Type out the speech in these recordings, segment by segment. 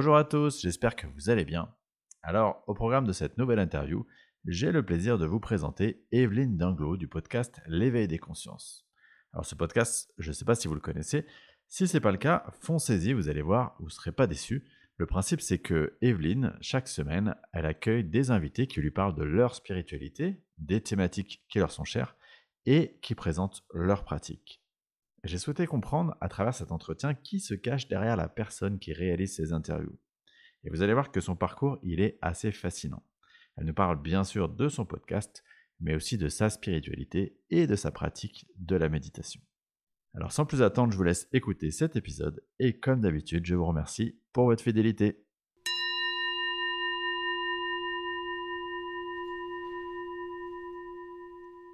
Bonjour à tous, j'espère que vous allez bien. Alors, au programme de cette nouvelle interview, j'ai le plaisir de vous présenter Evelyne Dinglo du podcast L'éveil des consciences. Alors ce podcast, je ne sais pas si vous le connaissez, si ce n'est pas le cas, foncez-y, vous allez voir, vous ne serez pas déçus. Le principe c'est que Evelyne, chaque semaine, elle accueille des invités qui lui parlent de leur spiritualité, des thématiques qui leur sont chères et qui présentent leurs pratiques. J'ai souhaité comprendre à travers cet entretien qui se cache derrière la personne qui réalise ces interviews. Et vous allez voir que son parcours, il est assez fascinant. Elle nous parle bien sûr de son podcast, mais aussi de sa spiritualité et de sa pratique de la méditation. Alors sans plus attendre, je vous laisse écouter cet épisode et comme d'habitude, je vous remercie pour votre fidélité.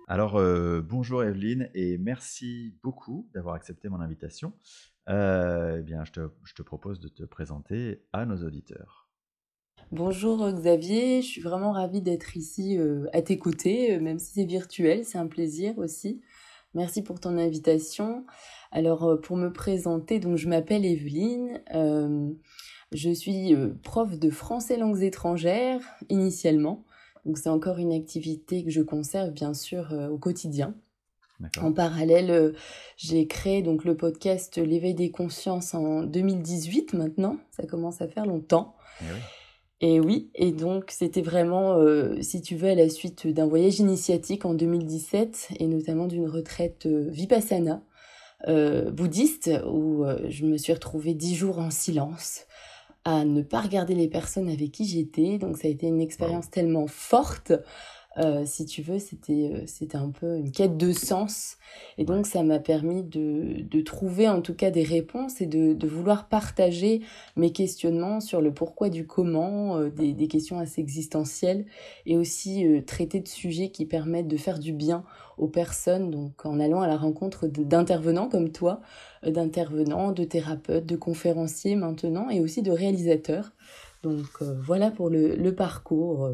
Alors, euh, bonjour Evelyne et merci beaucoup d'avoir accepté mon invitation. Euh, eh bien, je te, propose de te présenter à nos auditeurs. Bonjour Xavier, je suis vraiment ravie d'être ici euh, à tes côtés, même si c'est virtuel, c'est un plaisir aussi. Merci pour ton invitation. Alors, pour me présenter, donc je m'appelle Evelyne. je suis prof de français langues étrangères initialement. Donc c'est encore une activité que je conserve bien sûr euh, au quotidien. En parallèle, euh, j'ai créé donc le podcast L'éveil des consciences en 2018 maintenant. Ça commence à faire longtemps. Eh et oui. Et donc c'était vraiment, euh, si tu veux, à la suite d'un voyage initiatique en 2017 et notamment d'une retraite vipassana bouddhiste où je me suis retrouvée dix jours en silence à ne pas regarder les personnes avec qui j'étais. Donc ça a été une expérience tellement forte. Euh, si tu veux, c'était euh, c'était un peu une quête de sens. Et donc ça m'a permis de, de trouver en tout cas des réponses et de, de vouloir partager mes questionnements sur le pourquoi du comment, euh, des, des, questions assez existentielles, et aussi traiter de sujets qui permettent de faire du bien aux personnes, donc en allant à la rencontre d'intervenants comme toi, d'intervenants, de thérapeutes, de conférenciers maintenant, et aussi de réalisateurs. Donc voilà pour le, parcours.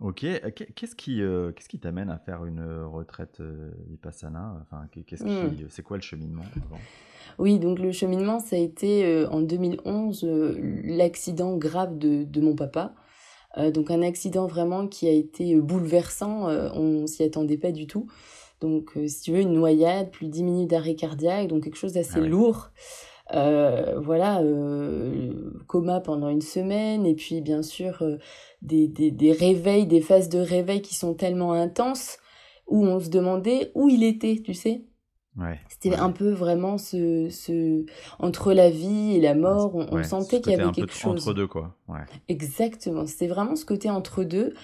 Ok, qu'est-ce qui qu'est-ce qui t'amène à faire une retraite vipassana? Enfin, qu'est-ce qui, hmm. c'est quoi le cheminement Oui, donc le cheminement, ça a été en 2011 l'accident grave de, de, mon papa. donc un accident vraiment qui a été bouleversant, on s'y attendait pas du tout. Donc, euh, si tu veux, une noyade, plus de 10 minutes d'arrêt cardiaque, donc quelque chose d'assez ah lourd. Euh, voilà, euh, coma pendant une semaine, et puis bien sûr des, des, des, réveils, des phases de réveil qui sont tellement intenses, où on se demandait où il était, tu sais? Ouais, C'était un peu vraiment ce, ce entre la vie et la mort, on, sentait qu'il y avait quelque chose. Entre deux, quoi. Exactement, c'était vraiment ce côté entre deux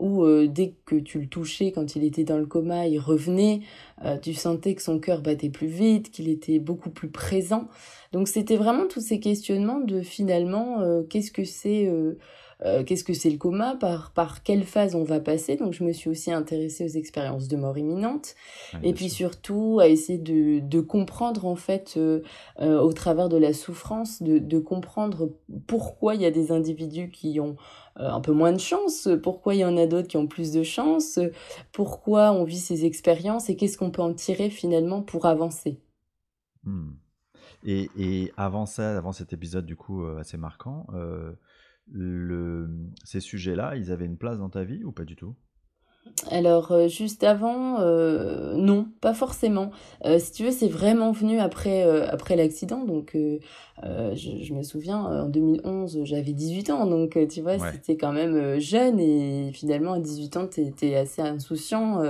où euh, dès que tu le touchais quand il était dans le coma, il revenait, euh, tu sentais que son cœur battait plus vite, qu'il était beaucoup plus présent. Donc c'était vraiment tous ces questionnements de finalement euh, qu'est-ce que c'est qu'est-ce que c'est le coma, par, par quelle phase on va passer? Donc je me suis aussi intéressée aux expériences de mort imminente. et puis surtout à essayer de, de comprendre en fait au travers de la souffrance, de, de comprendre pourquoi il y a des individus qui ont euh, un peu moins de chance, pourquoi il y en a d'autres qui ont plus de chance, pourquoi on vit ces expériences et qu'est-ce qu'on peut en tirer finalement pour avancer. Hmm. Et, et, avant ça, avant cet épisode du coup euh, assez marquant, euh, ces sujets-là, ils avaient une place dans ta vie ou pas du tout? Alors, euh, juste avant, euh, non, pas forcément. Euh, si tu veux, c'est vraiment venu après, après l'accident. Donc, je, me souviens, en 2011, j'avais 18 ans. Donc, tu vois, c'était quand même jeune. Et finalement, à 18 ans, tu étais assez insouciant.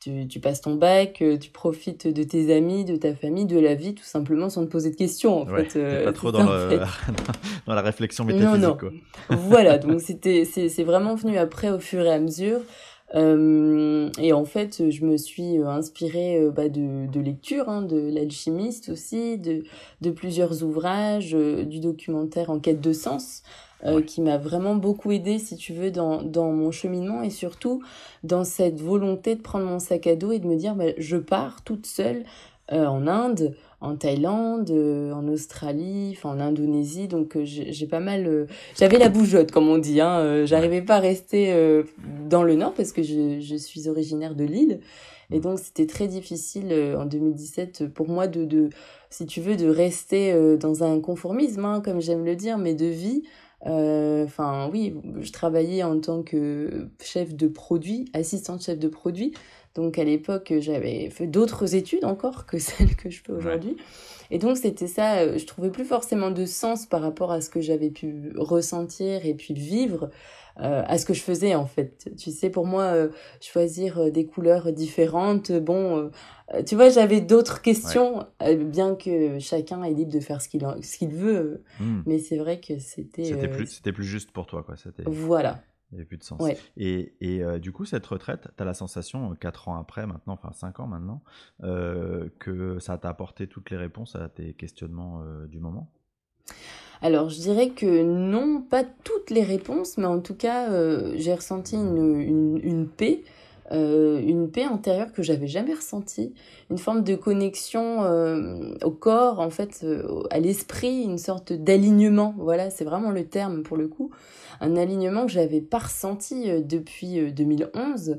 Tu, tu, passes ton bac, tu profites de tes amis, de ta famille, de la vie, tout simplement sans te poser de questions. En fait, pas trop dans, dans, la réflexion métaphysique. Non, non. voilà, donc c'était, c'est vraiment venu après au fur et à mesure. Euh, et en fait, je me suis euh, inspirée euh, bah, de, de lectures, hein, de l'alchimiste aussi, de, de plusieurs ouvrages, du documentaire En quête de sens, qui m'a vraiment beaucoup aidé, si tu veux, dans, dans mon cheminement et surtout dans cette volonté de prendre mon sac à dos et de me dire, bah, je pars toute seule en Inde en Thaïlande, euh, en Australie, enfin en Indonésie. Donc euh, j'ai pas mal, euh, j'avais la bougeotte comme on dit. Hein, J'arrivais pas à rester dans le nord parce que je, je suis originaire de Lille. Et donc c'était très difficile en 2017 pour moi de, de, si tu veux, de rester dans un conformisme, hein, comme j'aime le dire, mais de vie Enfin, oui, je travaillais en tant que chef de produit, assistante chef de produit. Donc à l'époque, j'avais fait d'autres études encore que celles que je fais aujourd'hui. Et donc c'était ça, je trouvais plus forcément de sens par rapport à ce que j'avais pu ressentir et puis vivre euh, à ce que je faisais en fait. Tu sais, pour moi, euh, choisir euh, des couleurs différentes, bon, tu vois, j'avais d'autres questions, bien que chacun est libre de faire ce qu'il ce qu'il veut. Hmm. Mais c'est vrai que c'était. C'était plus, c'était plus juste pour toi, quoi. Voilà. Il n'y avait plus de sens. Et, et du coup, cette retraite, tu as la sensation, 4 ans après maintenant, enfin 5 ans maintenant, que ça t'a apporté toutes les réponses à tes questionnements du moment? Alors, je dirais que non, pas toutes les réponses, mais en tout cas, euh, j'ai ressenti une, une, paix, euh, une paix intérieure que j'avais jamais ressentie, une forme de connexion euh, au corps, en fait, à l'esprit, une sorte d'alignement. Voilà, c'est vraiment le terme pour le coup un alignement que j'avais pas ressenti euh, depuis 2011 euh,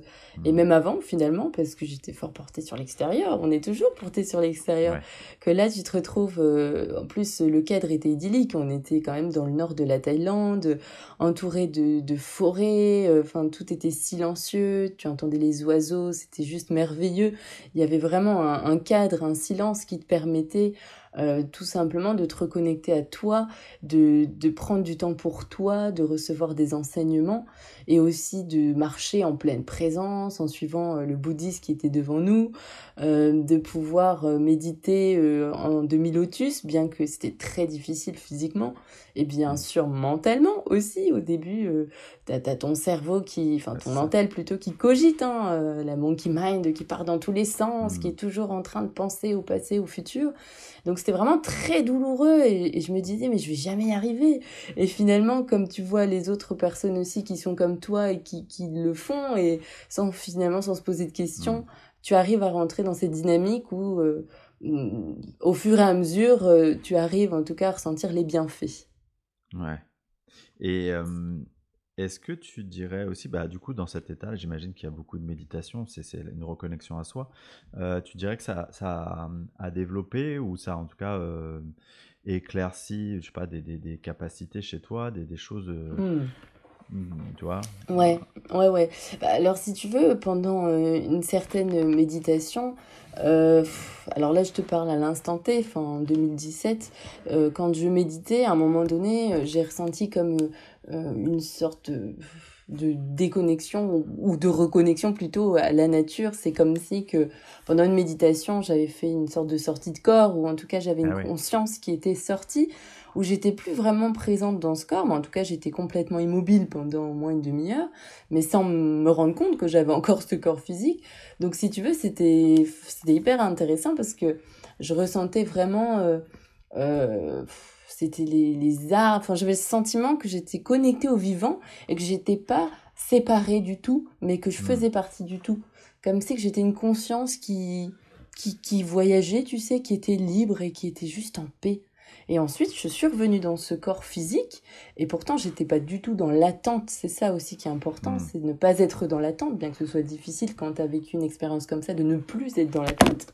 et mmh. même avant finalement parce que j'étais fort portée sur l'extérieur. On est toujours porté sur l'extérieur. Que là tu te retrouves euh, en plus le cadre était idyllique. On était quand même dans le nord de la Thaïlande, entouré de, de forêts. Enfin tout était silencieux. Tu entendais les oiseaux. C'était juste merveilleux. Il y avait vraiment un, un cadre, un silence qui te permettait euh, tout simplement de te reconnecter à toi, de, de prendre du temps pour toi, de recevoir des enseignements et aussi de marcher en pleine présence en suivant euh, le bouddhiste qui était devant nous, euh, de pouvoir méditer en demi-lotus, bien que c'était très difficile physiquement, et bien sûr mentalement aussi. Au début, t'as as ton cerveau qui, enfin ton mental plutôt qui cogite, hein, la monkey mind qui part dans tous les sens, qui mmh. est toujours en train de penser au passé, au futur. Donc c'était vraiment très douloureux et, je me disais mais je vais jamais y arriver. Et finalement comme tu vois les autres personnes aussi qui sont comme toi et qui, qui le font et sans finalement sans se poser de questions, mm. tu arrives à rentrer dans cette dynamique où euh, mm, au fur et à mesure euh, tu arrives en tout cas à ressentir les bienfaits. Ouais. Et euh, est-ce que tu dirais aussi, bah, du coup, dans cet état, j'imagine qu'il y a beaucoup de méditation, c'est une reconnexion à soi. Euh, tu dirais que ça, ça a, développé ou ça, en tout cas, euh, éclairci, je sais pas, des, des, capacités chez toi, des, des choses. Euh, hmm. hmm, Tu vois? Ouais, ouais, ouais. Bah, alors, si tu veux, pendant euh, une certaine méditation, alors là, je te parle à l'instant T, enfin, en 2017, quand je méditais, à un moment donné, j'ai ressenti comme une sorte de, déconnexion ou de reconnexion plutôt à la nature. C'est comme si que pendant une méditation, j'avais fait une sorte de sortie de corps ou en tout cas j'avais une ah conscience qui était sortie où j'étais plus vraiment présente dans ce corps, mais en tout cas j'étais complètement immobile pendant au moins une demi-heure, mais sans me rendre compte que j'avais encore ce corps physique. Donc si tu veux, c'était c'était hyper intéressant parce que je ressentais vraiment euh, euh, c'était les, les arts. Enfin, j'avais le sentiment que j'étais connectée au vivant et que j'étais pas séparée du tout, mais que je hmm. faisais partie du tout. Comme si que j'étais une conscience qui, qui, qui voyageait, tu sais, qui était libre et qui était juste en paix. Et ensuite, je suis revenue dans ce corps physique, et pourtant, j'étais pas du tout dans l'attente. C'est ça aussi qui est important, hmm. c'est de ne pas être dans l'attente, bien que ce soit difficile quand tu as vécu une expérience comme ça, de ne plus être dans l'attente.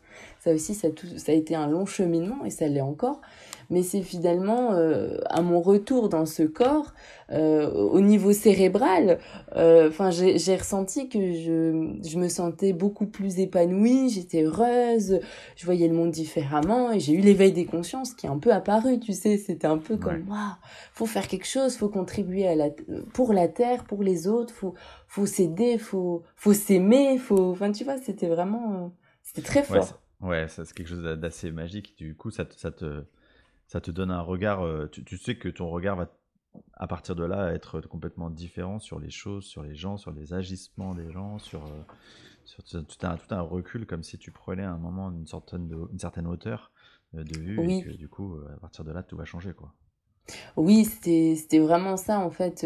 Ça aussi, ça, tout, ça a été un long cheminement, et ça l'est encore mais c'est finalement euh, à mon retour dans ce corps, euh, au niveau cérébral, euh, enfin j'ai ressenti que je, je me sentais beaucoup plus épanouie, j'étais heureuse, je voyais le monde différemment et j'ai eu l'éveil des consciences qui est un peu apparu, tu sais, c'était un peu comme waouh, faut faire quelque chose, faut contribuer à la pour la terre, pour les autres, faut faut s'aider, faut faut s'aimer, faut enfin tu vois, c'était vraiment c'était très fort. Ouais, c'est quelque chose d'assez magique. Du coup, ça ça te ça te donne un regard, euh, tu, sais que ton regard va à partir de là être complètement différent sur les choses, sur les gens, sur les agissements des gens, sur, euh, sur tout, un, tout un recul comme si tu prenais à un moment une certaine, de, une certaine hauteur euh, de vue et que du coup à partir de là tout va changer quoi. Oui, c'était vraiment ça en fait.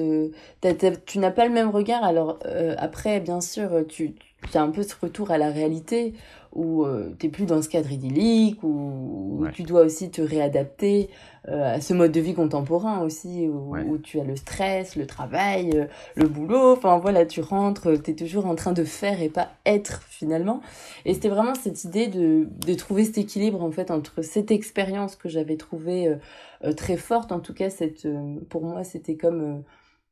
tu n'as pas le même regard. Alors après, bien sûr, tu, a un peu ce retour à la réalité où euh, tu n'es plus dans ce cadre idyllique, où, tu dois aussi te réadapter euh, à ce mode de vie contemporain aussi, où, tu as le stress, le travail, euh, le boulot, enfin voilà, tu rentres, tu es toujours en train de faire et pas être finalement. Et c'était vraiment cette idée de, de trouver cet équilibre en fait entre cette expérience que j'avais trouvée très forte, en tout cas cette, pour moi c'était comme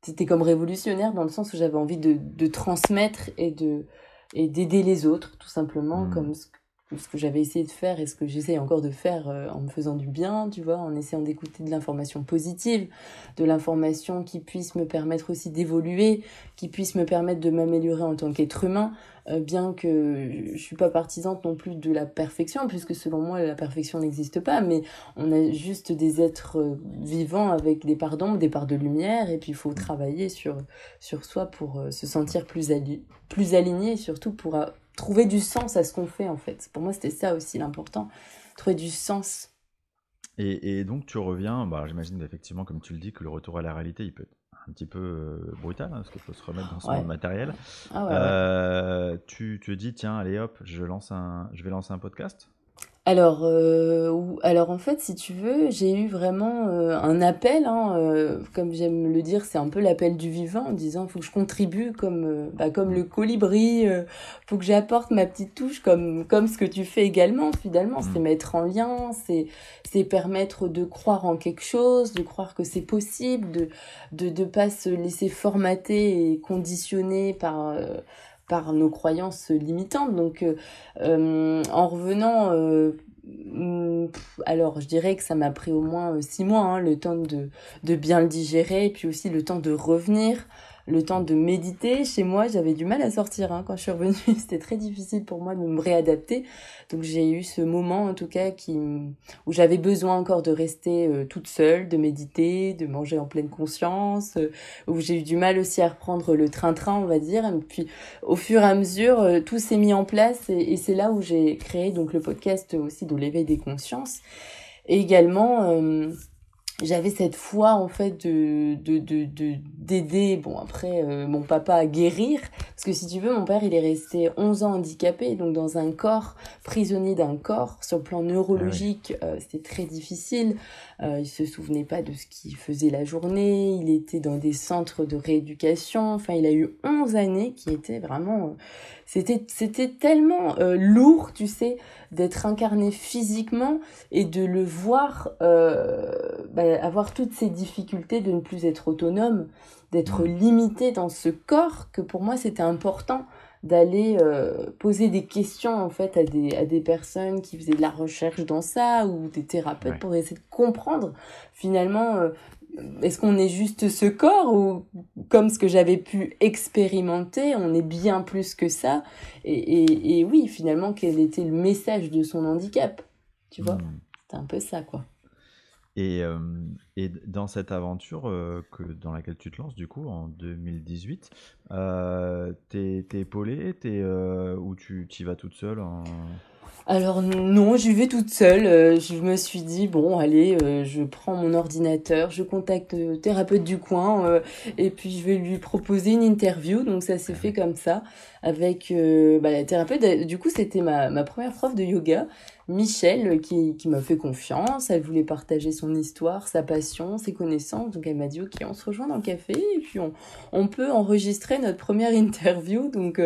c'était comme révolutionnaire dans le sens où j'avais envie de, de transmettre et de et d'aider les autres, tout simplement, mmh. comme ce ce que j'avais essayé de faire et ce que j'essaie encore de faire euh, en me faisant du bien, tu vois, en essayant d'écouter de l'information positive, de l'information qui puisse me permettre aussi d'évoluer, qui puisse me permettre de m'améliorer en tant qu'être humain, euh, bien que je suis pas partisante non plus de la perfection, puisque selon moi la perfection n'existe pas, mais on a juste des êtres euh, vivants avec des parts d'ombre, des parts de lumière, et puis il faut travailler sur, sur soi pour se sentir plus, plus aligné, surtout pour trouver du sens à ce qu'on fait en fait. Pour moi, c'était ça aussi l'important, trouver du sens. Et, donc tu reviens, bah, j'imagine effectivement, comme tu le dis, que le retour à la réalité, il peut être un petit peu euh, brutal, hein, parce qu'il faut se remettre dans son matériel. Ah euh, tu te dis, tiens, allez hop, je, lance un, je vais lancer un podcast alors, euh, alors en fait, si tu veux, j'ai eu vraiment euh, un appel, hein, euh, comme j'aime le dire, c'est un peu l'appel du vivant, en disant faut que je contribue comme, bah, comme le colibri, faut que j'apporte ma petite touche, comme, comme ce que tu fais également, finalement, c'est mmh. mettre en lien, c'est, c'est permettre de croire en quelque chose, de croire que c'est possible, de, de, de pas se laisser formater et conditionner par par nos croyances limitantes. Donc, euh, euh, en revenant, euh, mm, alors je dirais que ça m'a pris au moins six mois, hein, le temps de, de bien le digérer, et puis aussi le temps de revenir le temps de méditer. Chez moi, j'avais du mal à sortir hein. quand je suis revenue. C'était très difficile pour moi de me réadapter. Donc j'ai eu ce moment en tout cas qui où j'avais besoin encore de rester euh, toute seule, de méditer, de manger en pleine conscience, euh, où j'ai eu du mal aussi à reprendre le train-train, on va dire. Et puis au fur et à mesure, euh, tout s'est mis en place et, et c'est là où j'ai créé donc le podcast aussi de l'éveil des consciences. Et également j'avais cette foi en fait de de de d'aider bon après euh, mon papa à guérir. Parce que si tu veux mon père il est resté 11 ans handicapé donc dans un corps prisonnier d'un corps sur le plan neurologique ah euh, c'était très difficile il se souvenait pas de ce qu'il faisait la journée. Il était dans des centres de rééducation. Enfin il a eu 11 années qui étaient vraiment c'était c'était tellement euh, lourd, tu sais, d'être incarné physiquement et de le voir euh, bah, avoir toutes ces difficultés de ne plus être autonome, d'être limité dans ce corps que pour moi c'était important d'aller euh, poser des questions en fait à des à des personnes qui faisaient de la recherche dans ça ou des thérapeutes pour essayer de comprendre finalement est-ce qu'on est juste ce corps ou comme ce que j'avais pu expérimenter, on est bien plus que ça? Et, oui, finalement, quel était le message de son handicap? Tu vois? Hmm. C'est un peu ça, quoi. Et, euh, dans cette aventure euh, que, dans laquelle tu te lances, du coup, en 2018, euh, t'es épaulé euh, ou tu y vas toute seule en... Alors non, j'y vais toute seule. Je me suis dit bon, allez, je prends mon ordinateur, je contacte le thérapeute du coin et puis je vais lui proposer une interview. Donc ça s'est fait comme ça avec bah, la thérapeute. Du coup, c'était ma, ma première prof de yoga, Michel, qui, qui m'a fait confiance. Elle voulait partager son histoire, sa passion, ses connaissances. Donc elle m'a dit ok, on se rejoint dans le café et puis on, on peut enregistrer notre première interview. Donc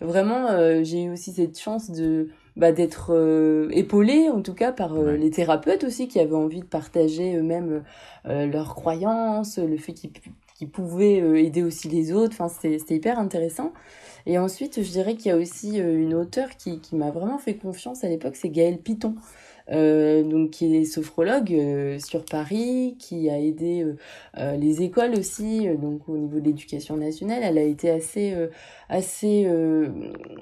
vraiment, j'ai eu aussi cette chance de bah, d'être euh, épaulé en tout cas par euh, les thérapeutes aussi qui avaient envie de partager eux-mêmes euh, leurs croyances, le fait qu'ils qu'ils pouvaient aider aussi les autres. Enfin, c'était hyper intéressant. Et ensuite, je dirais qu'il y a aussi une auteure qui, qui m'a vraiment fait confiance à l'époque, c'est Gaëlle Piton. Euh, donc qui est sophrologue euh, sur Paris, qui a aidé euh, les écoles aussi, donc au niveau de l'éducation nationale. Elle a été assez assez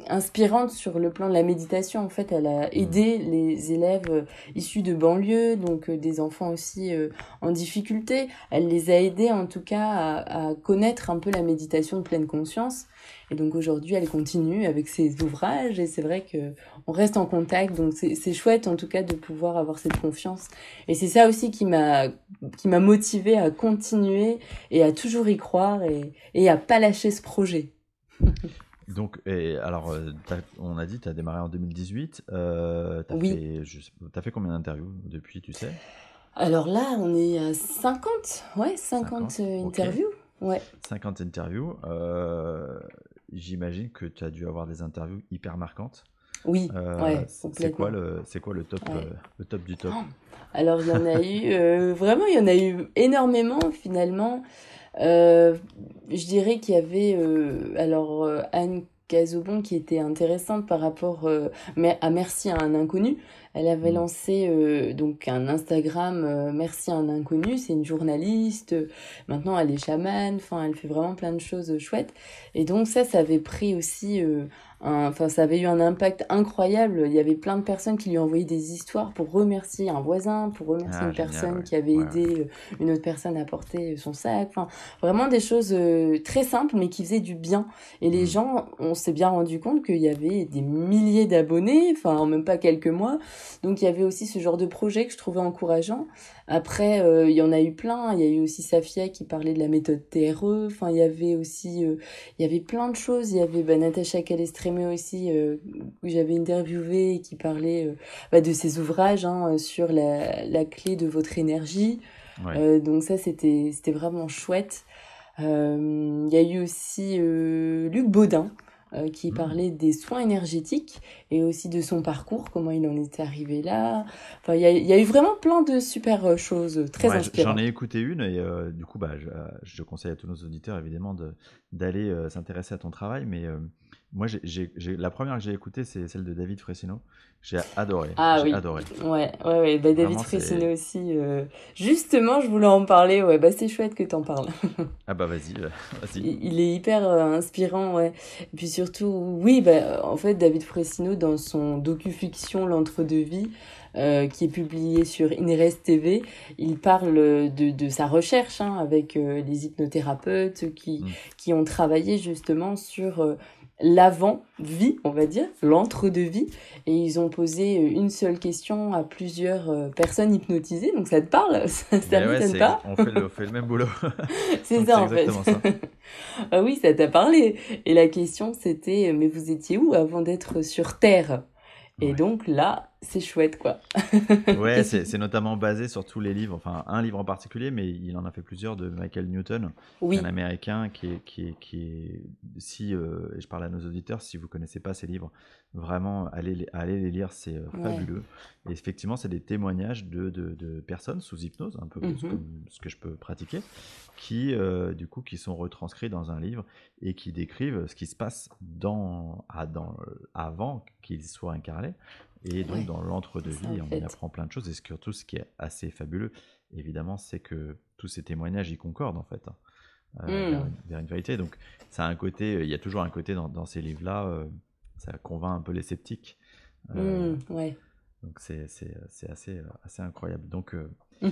inspirante sur le plan de la méditation. En fait, elle a aidé les élèves issus de banlieue, donc des enfants aussi en difficulté. Elle les a aidés en tout cas à, à connaître un peu la méditation de pleine conscience. Et donc aujourd'hui, elle continue avec ses ouvrages et c'est vrai que on reste en contact. Donc c'est chouette en tout cas de pouvoir avoir cette confiance. Et c'est ça aussi qui m'a qui m'a motivé à continuer et à toujours y croire et, et à pas lâcher ce projet. Donc, et alors, on a dit, tu as démarré en 2018. Euh, tu as, oui. fait, as fait combien d'interviews depuis, tu sais? Alors là, on est à 50, ouais, 50, interviews. Ouais. 50 interviews. J'imagine que tu as dû avoir des interviews hyper marquantes. Oui, ouais, c'est quoi le c'est quoi le top le top du top? Alors il y en a eu vraiment il y en a eu énormément finalement. Euh, je dirais qu'il y avait euh, alors euh, Anne Cazobon qui était intéressante par rapport à Merci à un inconnu. Elle avait mmh. lancé donc un Instagram Merci à un inconnu. C'est une journaliste. Maintenant, elle est chamane. Enfin, elle fait vraiment plein de choses chouettes. Et donc ça, ça avait pris aussi Enfin, ça avait eu un impact incroyable. Il y avait plein de personnes qui lui envoyaient des histoires pour remercier un voisin, pour remercier ah, une personne qui avait aidé euh, une autre personne à porter son sac. Enfin, vraiment des choses euh, très simples, mais qui faisaient du bien. Et les mmh. gens, on s'est bien rendu compte qu'il y avait des milliers d'abonnés, enfin, en même pas quelques mois. Donc, il y avait aussi ce genre de projet que je trouvais encourageant. Après, euh, il y en a eu plein. Il y a eu aussi Safia qui parlait de la méthode TRE. Enfin, il y avait aussi, il y avait plein de choses. Il y avait bah, Natacha Calestré aussi, euh, où j'avais interviewé et qui parlait euh, bah, de ses ouvrages hein, sur la, la, clé de votre énergie. Euh, donc ça, c'était vraiment chouette. Il y a eu aussi Luc Baudin, qui mmh. parlait des soins énergétiques et aussi de son parcours, comment il en est arrivé là. Enfin, il y a, y a, eu vraiment plein de super choses très inspirantes. J'en ai écouté une et du coup, bah, je, je, conseille à tous nos auditeurs évidemment d'aller s'intéresser à ton travail, mais moi, j'ai, la première que j'ai écoutée, c'est celle de David Fressino. J'ai adoré. Ah j'ai oui. adoré. Ouais, ouais, ouais. Bah, David Fressino aussi. Euh, justement, je voulais en parler. Ouais, bah, c'est chouette que tu en parles. ah bah vas-y, euh, vas-y. Il est hyper euh, inspirant, ouais. Et puis surtout, oui, bah, en fait, David Fressino, dans son docu-fiction L'entre-deux-vies, euh, qui est publié sur Inres TV. Il parle de, de sa recherche hein, avec euh, les hypnothérapeutes qui, mm. qui ont travaillé justement sur l'avant-vie, on va dire, l'entre-deux-vie. Et ils ont posé euh, une seule question à plusieurs euh, personnes hypnotisées. Donc ça te parle? Ça, ça m'étonne pas? on fait, le, on fait, le, même boulot. c'est ça, en fait. ah oui, ça t'a parlé. Et la question, c'était, mais vous étiez où avant d'être sur Terre? Et donc là, c'est chouette, quoi. ouais, c'est notamment basé sur tous les livres, enfin un livre en particulier, mais il en a fait plusieurs de Michael Newton, un américain qui est, qui est, qui est si, euh, je parle à nos auditeurs, si vous connaissez pas ces livres, vraiment allez, allez les lire, c'est euh, fabuleux. Et effectivement, c'est des témoignages de, de, personnes sous hypnose, un peu mm comme ce que je peux pratiquer, qui euh, du coup qui sont retranscrits dans un livre et qui décrivent ce qui se passe dans, à, dans avant qu'ils soient incarnés et donc, dans l'entre-deux-vie, on y apprend plein de choses. Et surtout, ce qui est assez fabuleux, évidemment, c'est que tous ces témoignages, ils concordent, en fait, hein, euh, hmm. vers, une, vérité. Donc, ça a un côté, il y a toujours un côté dans, ces livres-là, euh, ça convainc un peu les sceptiques. Euh, hmm, ouais. Donc, c'est assez, assez incroyable. Donc, mmh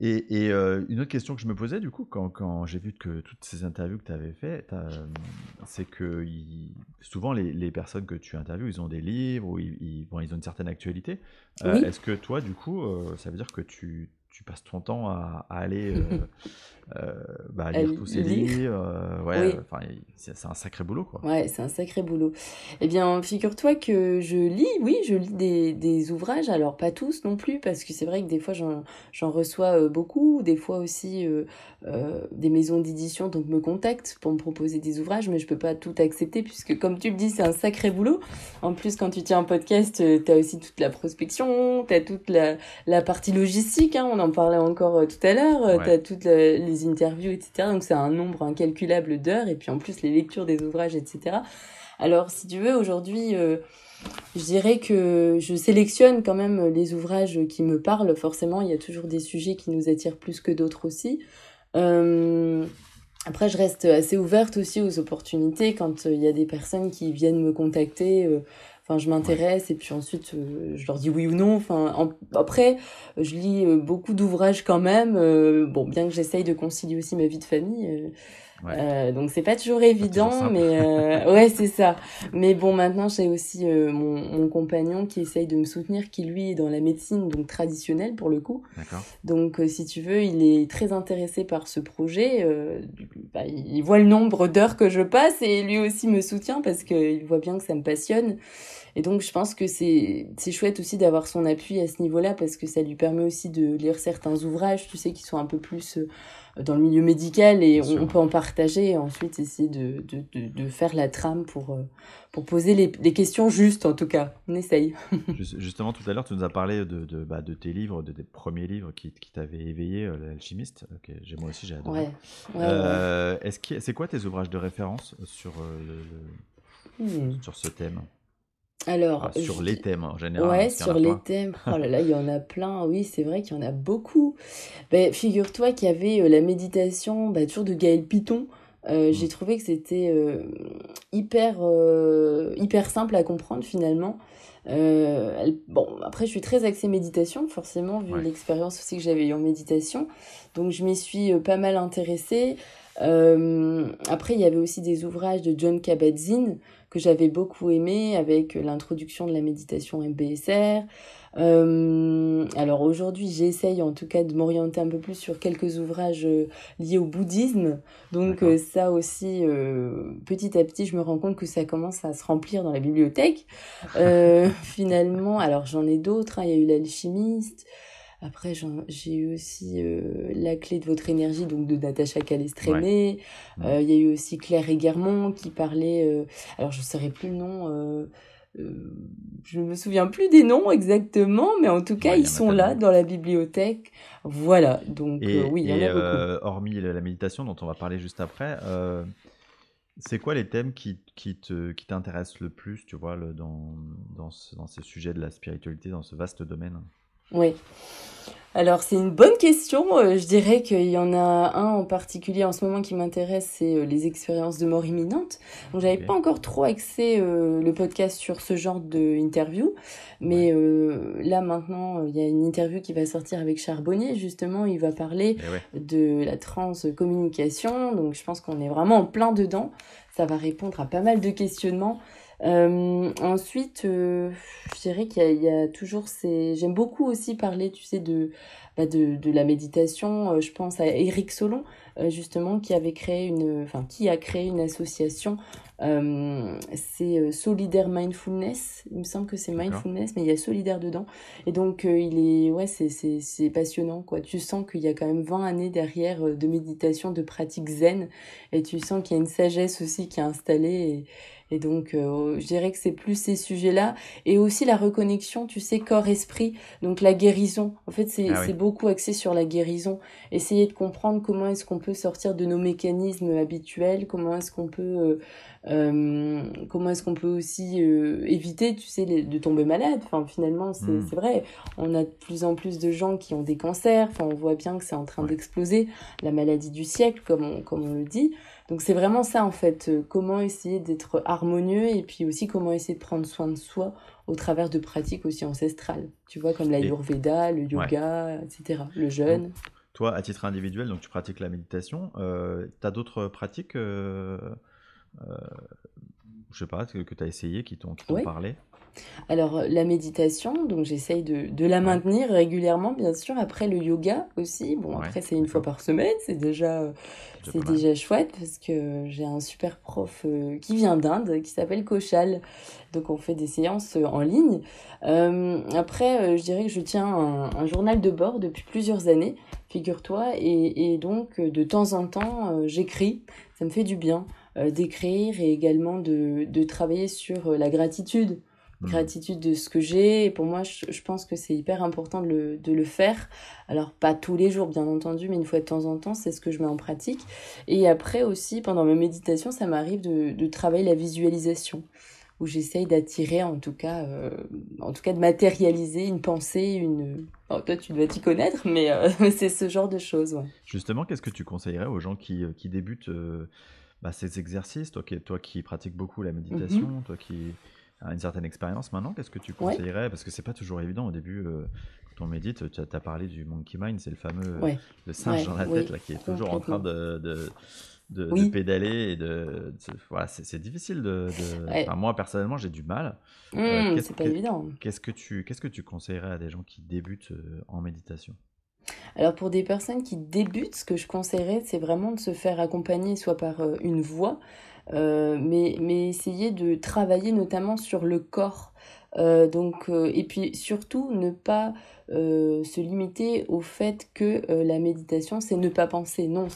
et, euh, une autre question que je me posais, du coup, quand, quand j'ai vu que toutes ces interviews que tu avais faites, euh, c'est que souvent les, les, personnes que tu interviews, ils ont des livres ou ils, bon, ils ont une certaine actualité. Euh, est-ce que toi, du coup, ça veut dire que tu, tu passes ton temps à, aller euh, euh, bah, lire tous ces livres. Euh, ouais, c'est un sacré boulot, quoi. Ouais, c'est un sacré boulot. Eh bien, figure-toi que je lis, oui, je lis des, des, ouvrages, alors pas tous non plus, parce que c'est vrai que des fois j'en reçois beaucoup, des fois aussi des maisons d'édition donc me contactent pour me proposer des ouvrages, mais je peux pas tout accepter, puisque comme tu le dis, c'est un sacré boulot. En plus, quand tu tiens un podcast, tu as aussi toute la prospection, tu as toute la, la partie logistique, hein, on en parlait encore euh, tout à l'heure, euh, tu as toutes les interviews, etc. Donc c'est un nombre incalculable d'heures, et puis en plus les lectures des ouvrages, etc. Alors si tu veux, aujourd'hui, euh, je dirais que je sélectionne quand même les ouvrages qui me parlent. Forcément, il y a toujours des sujets qui nous attirent plus que d'autres aussi. après, je reste assez ouverte aussi aux opportunités quand il y a des personnes qui viennent me contacter Enfin, je m'intéresse et puis ensuite euh, je leur dis oui ou non. Enfin, après, je lis euh, beaucoup d'ouvrages quand même. Euh, bon, bien que j'essaye de concilier aussi ma vie de famille. Euh, donc c'est pas toujours évident, mais euh, ouais c'est ça. Mais bon maintenant j'ai aussi euh, mon, mon, compagnon qui essaye de me soutenir, qui lui est dans la médecine donc traditionnelle pour le coup. Donc si tu veux, il est très intéressé par ce projet. Bah, il voit le nombre d'heures que je passe et lui aussi me soutient parce qu'il voit bien que ça me passionne. Et donc, je pense que c'est, c'est chouette aussi d'avoir son appui à ce niveau-là parce que ça lui permet aussi de lire certains ouvrages, tu sais, qui sont un peu plus euh, dans le milieu médical et on, peut en partager et ensuite essayer de, de, de, de faire la trame pour, euh, pour poser les, les, questions justes, en tout cas. On essaye. Justement, tout à l'heure, tu nous as parlé de, de, bah, de tes livres, de tes premiers livres qui, qui t'avaient éveillé, euh, L'Alchimiste. j'ai moi aussi, j'ai adoré. Ouais. Ouais, Est-ce c'est quoi tes ouvrages de référence sur, le, hmm. sur ce thème? Alors, sur les thèmes en général. Ouais, sur les thèmes. Oh là là, il y en a plein. Oui, c'est vrai qu'il y en a beaucoup. Ben, figure-toi qu'il y avait euh, la méditation, bah, toujours de Gaël Piton. Euh, mmh. J'ai trouvé que c'était euh, hyper, hyper simple à comprendre finalement. bon, après, je suis très axée méditation, forcément, vu l'expérience aussi que j'avais eu en méditation. Donc, je m'y suis pas mal intéressée. après, il y avait aussi des ouvrages de John Kabat-Zinn que j'avais beaucoup aimé avec l'introduction de la méditation MBSR. Euh, alors aujourd'hui, j'essaye en tout cas de m'orienter un peu plus sur quelques ouvrages euh, liés au bouddhisme. Donc euh, ça aussi, petit à petit, je me rends compte que ça commence à se remplir dans la bibliothèque. finalement, alors j'en ai d'autres. Hein. Il y a eu l'alchimiste. Après, j'ai eu aussi euh, La clé de votre énergie, donc de Natacha Calestrémé. Euh, il y a eu aussi Claire Eguermont qui parlait. Euh, alors, je ne saurais plus le nom. je ne me souviens plus des noms exactement, mais en tout cas, ils sont là dans la bibliothèque. Voilà, donc oui, il y en a beaucoup. hormis la méditation dont on va parler juste après, c'est quoi les thèmes qui, qui t'intéressent le plus, tu vois, le, dans, dans, dans ces sujets de la spiritualité, dans ce vaste domaine? Oui. Alors c'est une bonne question. Euh, je dirais qu'il y en a un en particulier en ce moment qui m'intéresse, c'est euh, les expériences de mort imminente. Donc j'avais pas encore trop axé euh, le podcast sur ce genre d'interview, mais là maintenant il y a une interview qui va sortir avec Charbonnier justement. Il va parler eh de la transcommunication. Donc je pense qu'on est vraiment en plein dedans. Ça va répondre à pas mal de questionnements. Euh, ensuite, euh, je dirais qu'il y, a toujours ces... J'aime beaucoup aussi parler, tu sais, de, bah de, de la méditation. Euh, je pense à Eric Solon, euh, justement, qui avait créé une... Enfin, qui a créé une association. Euh, c'est Solidaire Mindfulness. Il me semble que c'est Mindfulness, mais il y a Solidaire dedans. Et donc, il est... Ouais, c'est passionnant, quoi. Tu sens qu'il y a quand même 20 années derrière de méditation, de pratique zen. Et tu sens qu'il y a une sagesse aussi qui est installée. Et, et donc, euh, je dirais que c'est plus ces sujets-là. Et aussi la reconnexion, tu sais, corps-esprit. Donc, la guérison. En fait, c'est ah beaucoup axé sur la guérison. Essayer de comprendre comment est-ce qu'on peut sortir de nos mécanismes habituels, comment est-ce qu'on peut... Euh, euh comment est-ce qu'on peut aussi euh, éviter, tu sais, de tomber malade. Enfin, finalement, c'est hmm. vrai. On a de plus en plus de gens qui ont des cancers. Enfin, on voit bien que c'est en train d'exploser. La maladie du siècle, comme on, comme on le dit. Donc c'est vraiment ça en fait, euh, comment essayer d'être harmonieux et puis aussi comment essayer de prendre soin de soi au travers de pratiques aussi ancestrales, tu vois, comme l'ayurveda, le yoga, etc., le jeûne. toi, à titre individuel, donc tu pratiques la méditation, euh, tu as d'autres pratiques, euh, euh, je sais pas, que, que tu as essayé, qui t'ont parlé? Alors la méditation, donc j'essaye de, de, la maintenir régulièrement, bien sûr. Après le yoga aussi. Bon, après c'est une fois par semaine, c'est déjà c'est déjà chouette parce que j'ai un super prof euh, qui vient d'Inde, qui s'appelle Kochal. Donc on fait des séances euh, en ligne. Euh, après, je dirais que je tiens un, journal de bord depuis plusieurs années, figure-toi, et, et, donc de temps en temps j'écris. Ça me fait du bien d'écrire et également de, de travailler sur la gratitude. Gratitude de ce que j'ai. Et pour moi, je, pense que c'est hyper important de le, de le, faire. Alors, pas tous les jours, bien entendu, mais une fois de temps en temps, c'est ce que je mets en pratique. Et après aussi, pendant ma méditation, ça m'arrive de, de, travailler la visualisation où j'essaye d'attirer, en tout cas, euh, en tout cas, de matérialiser une pensée, une. toi, tu dois t'y connaître, mais euh, c'est ce genre de choses. Ouais. Justement, qu'est-ce que tu conseillerais aux gens qui, euh, qui débutent bah, ces exercices, toi qui, toi qui pratiques beaucoup la méditation, mm-hmm. toi qui une certaine expérience maintenant, qu'est-ce que tu conseillerais? Parce que c'est pas toujours évident au début. Euh, quand on médite, tu as, parlé du monkey mind, c'est le fameux le singe dans la tête là, qui est toujours en train de, de, pédaler et de, voilà, c'est difficile de. moi personnellement, j'ai du mal. Mmh, c'est pas évident. Qu'est-ce que tu qu'est-ce que tu conseillerais à des gens qui débutent en méditation? Alors pour des personnes qui débutent, ce que je conseillerais, c'est vraiment de se faire accompagner soit par une voix, mais, mais essayer de travailler notamment sur le corps. donc, et puis surtout ne pas se limiter au fait que la méditation, c'est ne pas penser. Non,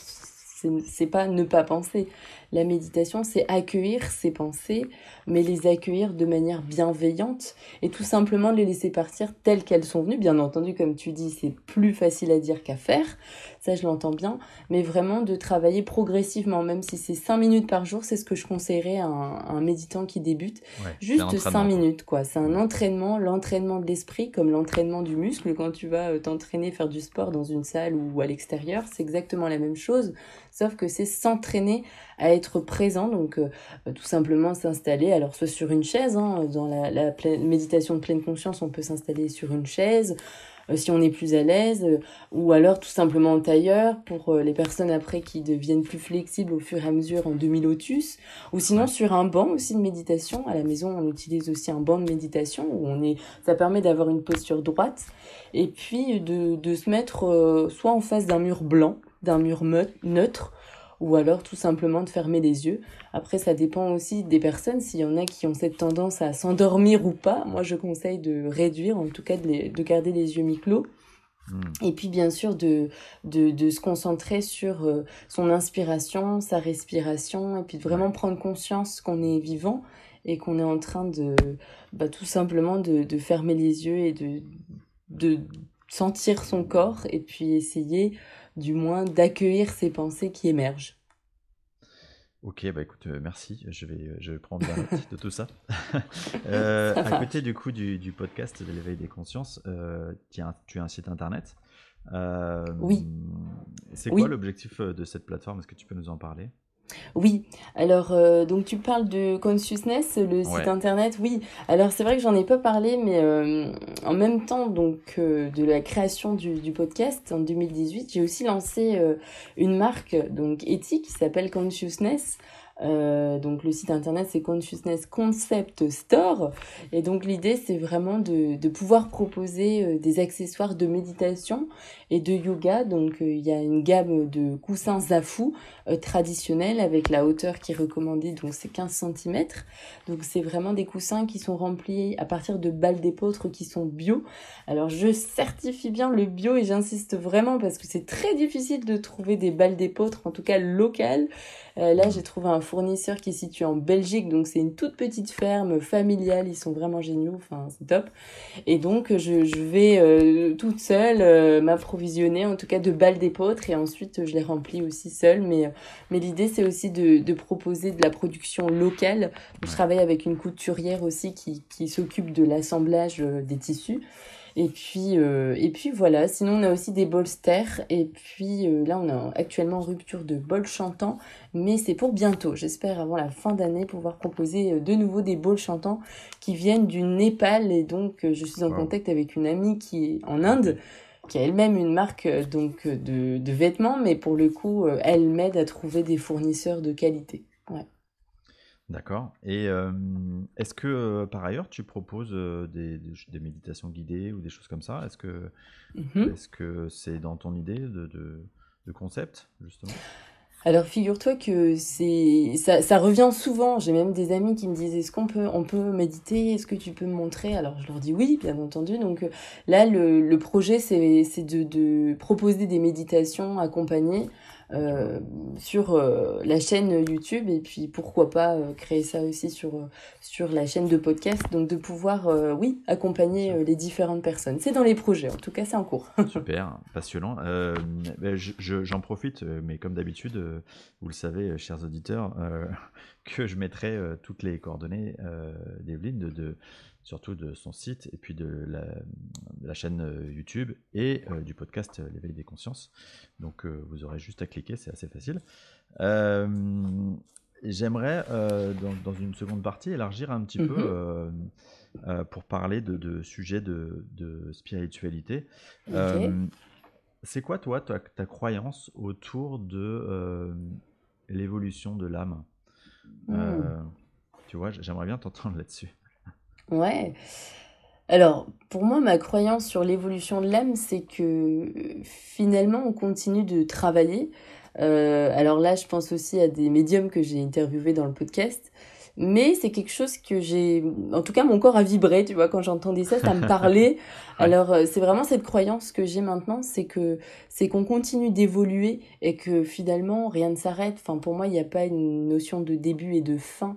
c'est pas ne pas penser. La méditation, c'est accueillir ses pensées, mais les accueillir de manière bienveillante et tout simplement les laisser partir telles qu'elles sont venues. Bien entendu, comme tu dis, c'est plus facile à dire qu'à faire, ça je l'entends bien, mais vraiment de travailler progressivement, même si c'est 5 minutes par jour, c'est ce que je conseillerais à un, méditant qui débute. Juste 5 minutes, quoi. C'est un entraînement, l'entraînement de l'esprit comme l'entraînement du muscle. Quand tu vas euh, t'entraîner, faire du sport dans une salle ou à l'extérieur, c'est exactement la même chose, sauf que c'est s'entraîner à être présent, donc euh, euh, tout simplement s'installer, alors soit sur une chaise, hein, dans la, la méditation de pleine conscience, on peut s'installer sur une chaise, euh, si on est plus à l'aise, ou alors tout simplement en tailleur pour les personnes après qui deviennent plus flexibles au fur et à mesure en demi-lotus, ou sinon sur un banc aussi de méditation. À la maison, on utilise aussi un banc de méditation où on est, ça permet d'avoir une posture droite, et puis de, de se mettre soit en face d'un mur blanc, d'un mur neutre, ou alors tout simplement de fermer les yeux. Après, ça dépend aussi des personnes, s'il y en a qui ont cette tendance à s'endormir ou pas. Moi, je conseille de réduire, en tout cas de, garder les yeux mi-clos. Hmm. Et puis bien sûr de, de, se concentrer sur euh, son inspiration, sa respiration, et puis de vraiment prendre conscience qu'on est vivant et qu'on est en train de bah, tout simplement de, de fermer les yeux et de, de sentir son corps et puis essayer du moins d'accueillir ces pensées qui émergent. Ok, bah écoute, euh, merci. Je vais, euh, je vais prendre la note de tout ça. euh, à côté du coup du, du podcast de l'éveil des consciences, euh, tu, as, tu, as, un site internet. oui. C'est quoi l'objectif de cette plateforme? Est-ce que tu peux nous en parler? Oui, alors euh, donc tu parles de Consciousness, le site internet. Oui, alors c'est vrai que j'en ai pas parlé, mais euh, en même temps donc euh, de la création du, du, podcast en 2018, j'ai aussi lancé une marque donc éthique qui s'appelle Consciousness. Euh, donc le site internet c'est Consciousness Concept Store et donc l'idée c'est vraiment de, de, pouvoir proposer euh, des accessoires de méditation et de yoga donc euh, il y a une gamme de coussins Zafu traditionnels avec la hauteur qui est recommandée donc c'est 15 cm donc c'est vraiment des coussins qui sont remplis à partir de balles d'épeautre qui sont bio alors je certifie bien le bio et j'insiste vraiment parce que c'est très difficile de trouver des balles d'épeautre en tout cas locales là j'ai trouvé un fournisseur qui est situé en Belgique, donc c'est une toute petite ferme familiale, ils sont vraiment géniaux, enfin c'est top. Et donc je, vais euh, toute seule euh, m'approvisionner en tout cas de balles d'épeautre et ensuite je les remplis aussi seule. Mais, mais l'idée c'est aussi de, de, proposer de la production locale. Je travaille avec une couturière aussi qui, qui s'occupe de l'assemblage euh, des tissus. Et puis, euh, et puis voilà, sinon on a aussi des bolsters. Et puis euh, là, on a actuellement rupture de bol chantant, mais c'est pour bientôt. J'espère avant la fin d'année pouvoir proposer de nouveau des bols chantants qui viennent du Népal. Et donc, je suis en contact avec une amie qui est en Inde qui a elle-même une marque donc de, de, vêtements, mais pour le coup, elle m'aide à trouver des fournisseurs de qualité. Ouais. D'accord. Et est-ce que par ailleurs tu proposes des, des, méditations guidées ou des choses comme ça? Est-ce que mmh est-ce que c'est dans ton idée de, de, de concept justement? Alors figure-toi que c'est ça, ça revient souvent. J'ai même des amis qui me disent est-ce qu'on peut on peut méditer? Est-ce que tu peux me montrer? Alors je leur dis oui, bien entendu. Donc là le, le projet c'est c'est de, de proposer des méditations accompagnées euh, sur euh, la chaîne YouTube et puis pourquoi pas euh, créer ça aussi sur sur la chaîne de podcast. Donc de pouvoir oui accompagner les différentes personnes. C'est dans les projets. En tout cas c'est en cours. Super. Passionnant. Ben, j'en profite mais comme d'habitude vous le savez chers auditeurs que je mettrai toutes les coordonnées d'Evelyne de, de surtout de son site et puis de la, chaîne euh, YouTube et euh, du podcast euh, L'éveil des consciences. Donc vous aurez juste à cliquer, c'est assez facile. J'aimerais, dans, une seconde partie, élargir un petit peu mhm. pour parler de, sujets de, spiritualité. c'est quoi, toi, ta, ta, croyance autour de l'évolution de l'âme? Euh, tu vois, j'aimerais bien t'entendre là-dessus. Ouais. Alors, pour moi, ma croyance sur l'évolution de l'âme, c'est que finalement, on continue de travailler. Euh, alors là, je pense aussi à des médiums que j'ai interviewés dans le podcast mais c'est quelque chose que j'ai en tout cas mon corps a vibré tu vois quand j'entendais ça ça me parlait. Alors euh, c'est vraiment cette croyance que j'ai maintenant c'est que c'est qu'on continue d'évoluer et que finalement rien ne s'arrête. Enfin pour moi il n'y a pas une notion de début et de fin.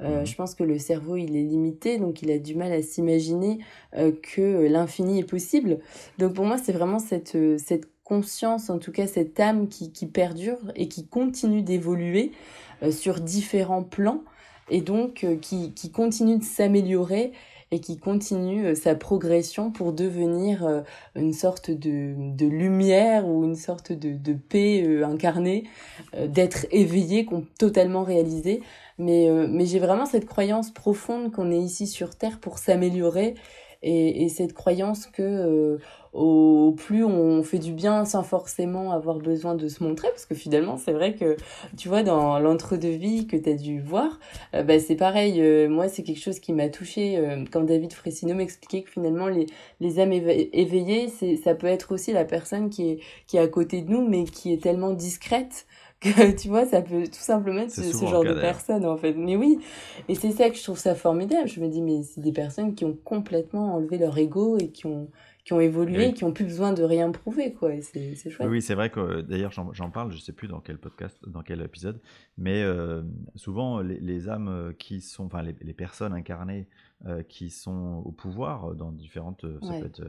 Euh, mhm. je pense que le cerveau il est limité donc il a du mal à s'imaginer euh, que l'infini est possible. Donc pour moi c'est vraiment cette cette conscience en tout cas cette âme qui, qui perdure et qui continue d'évoluer sur différents plans et donc euh, qui, qui continue de s'améliorer et qui continue euh, sa progression pour devenir euh, une sorte de, de lumière ou une sorte de, de paix incarnée, d'être éveillé, totalement réalisé. Mais, mais j'ai vraiment cette croyance profonde qu'on est ici sur Terre pour s'améliorer et, et, cette croyance que au plus on fait du bien sans forcément avoir besoin de se montrer parce que finalement c'est vrai que tu vois dans l'entre-deux-vie que tu as dû voir euh, bah, c'est pareil euh, moi c'est quelque chose qui m'a touché euh, quand David Fressino m'expliquait que finalement les, les âmes éveillées ça peut être aussi la personne qui est qui est à côté de nous mais qui est tellement discrète que tu vois ça peut tout simplement être ce, ce genre de personne en fait. Mais oui et c'est ça que je trouve ça formidable. Je me dis mais c'est des personnes qui ont complètement enlevé leur ego et qui ont qui ont évolué, qui ont plus besoin de rien prouver, quoi. C'est chouette. Oui, c'est vrai que euh, d'ailleurs j'en parle, je sais plus dans quel podcast, dans quel épisode, mais euh, souvent les, âmes euh, qui sont, enfin les, les personnes incarnées qui sont au pouvoir dans différentes, ça peut être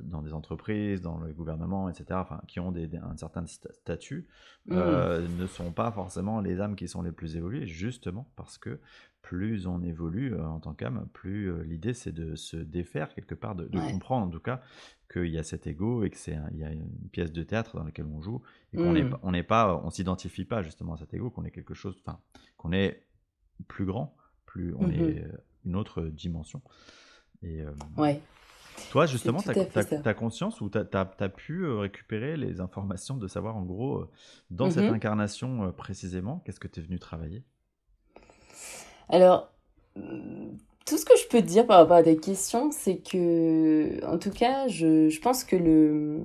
dans des entreprises, dans le gouvernement, etc. Enfin, qui ont des, un certain statut, mmh. ne sont pas forcément les âmes qui sont les plus évoluées, justement parce que plus on évolue euh, en tant qu'âme, plus euh, l'idée c'est de se défaire quelque part, de, comprendre en tout cas qu'il y a cet ego et que c'est il y a une pièce de théâtre dans laquelle on joue et qu'on n'est mmh. on n'est pas, on s'identifie pas justement à cet ego, qu'on est quelque chose, enfin qu'on est plus grand, plus on mmh est euh, une autre dimension. Et ouais. Toi, justement, tu as, conscience ou tu as, pu récupérer les informations de savoir, en gros, dans cette mmh incarnation précisément, qu'est-ce que tu es venu travailler? Alors, tout ce que je peux te dire par rapport à ta question, c'est que, en tout cas, je, je pense que le,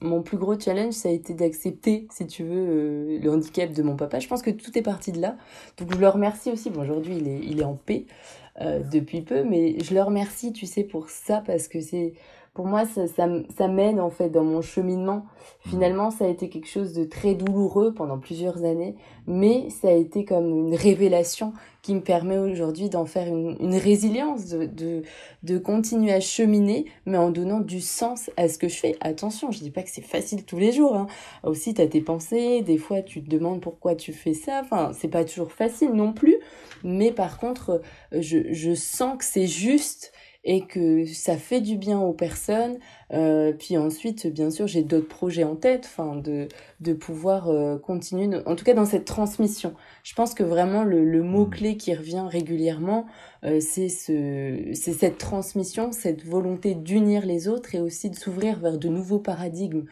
mon plus gros challenge, ça a été d'accepter, si tu veux, euh, le handicap de mon papa. Je pense que tout est parti de là. Donc, je le remercie aussi. Bon, aujourd'hui, il est, il est en paix euh, depuis peu, mais je le remercie, tu sais, pour ça, parce que c'est pour moi, ça, ça, ça m'aide en fait dans mon cheminement. Finalement, ça a été quelque chose de très douloureux pendant plusieurs années, mais ça a été comme une révélation qui me permet aujourd'hui d'en faire une, une résilience, de, de, de, continuer à cheminer, mais en donnant du sens à ce que je fais. Attention, je dis pas que c'est facile tous les jours. Hein. Aussi, tu as tes pensées, des fois tu te demandes pourquoi tu fais ça. Enfin, c'est pas toujours facile non plus, mais par contre, je, je sens que c'est juste et que ça fait du bien aux personnes. Euh, puis ensuite, bien sûr, j'ai d'autres projets en tête, enfin, de, de pouvoir euh, continuer, en tout cas dans cette transmission. Je pense que vraiment le, le mot-clé mmh. qui revient régulièrement, euh, c'est ce, c'est cette transmission, cette volonté d'unir les autres et aussi de s'ouvrir vers de nouveaux paradigmes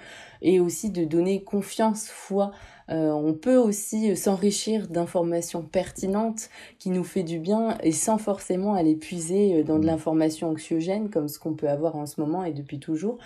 et aussi de donner confiance, foi euh, on peut aussi s'enrichir d'informations pertinentes qui nous fait du bien et sans forcément aller puiser euh, dans de mmh. l'information anxiogène comme ce qu'on peut avoir en ce moment et depuis toujours.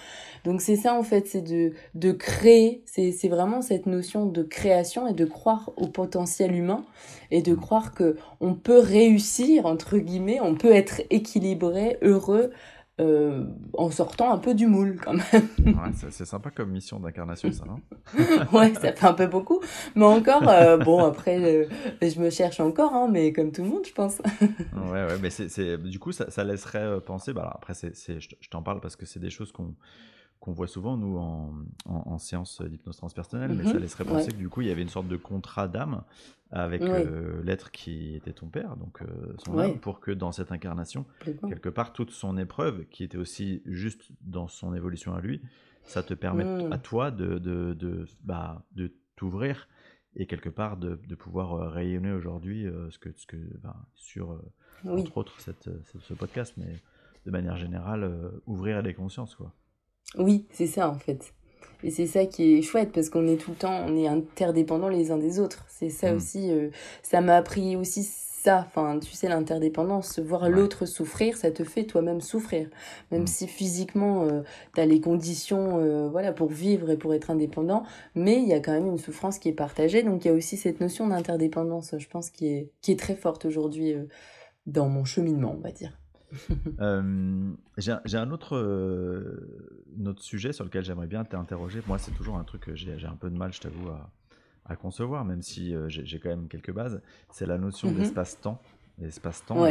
Donc c'est ça en fait, c'est de, de créer, c'est vraiment cette notion de création et de croire au potentiel humain et de croire que on peut réussir entre guillemets, on peut être équilibré, heureux, euh, en sortant un peu du moule quand même. ouais, c'est sympa comme mission d'incarnation ça, non? Ouais, ça fait un peu beaucoup. Mais encore, euh, bon, après, euh, je me cherche encore, hein, mais comme tout le monde, je pense. ouais, ouais, mais c'est du coup, ça, ça laisserait penser, bah, alors après, c'est je t'en parle parce que c'est des choses qu'on qu'on voit souvent, nous, en, en, séance d'hypnose transpersonnelle, mais ça mhm. laisserait penser que du coup, il y avait une sorte de contrat d'âme avec euh, l'être qui était ton père, donc euh, son âme, pour que dans cette incarnation, quelque part, toute son épreuve, qui était aussi juste dans son évolution à lui, ça te permet mm. à toi de, de, de, bah, de t'ouvrir et quelque part de, de pouvoir euh, rayonner aujourd'hui ce que, ce que, sur, entre autres, cette, ce podcast, mais de manière générale, ouvrir à des consciences, quoi. Oui, c'est ça en fait. Et c'est ça qui est chouette parce qu'on est tout le temps, on est interdépendants les uns des autres. C'est ça mm. aussi, euh, ça m'a appris aussi ça, enfin, tu sais, l'interdépendance, voir l'autre souffrir, ça te fait toi-même souffrir. Même mm. si physiquement, euh, tu as les conditions euh, voilà, pour vivre et pour être indépendant, mais il y a quand même une souffrance qui est partagée. Donc il y a aussi cette notion d'interdépendance, je pense, qui est, qui est très forte aujourd'hui dans mon cheminement, on va dire. j'ai un autre, sujet sur lequel j'aimerais bien t'interroger. Moi, c'est toujours un truc que j'ai un peu de mal, je t'avoue, à, à, concevoir, même si j'ai quand même quelques bases. C'est la notion mmh d'espace-temps. L'espace-temps,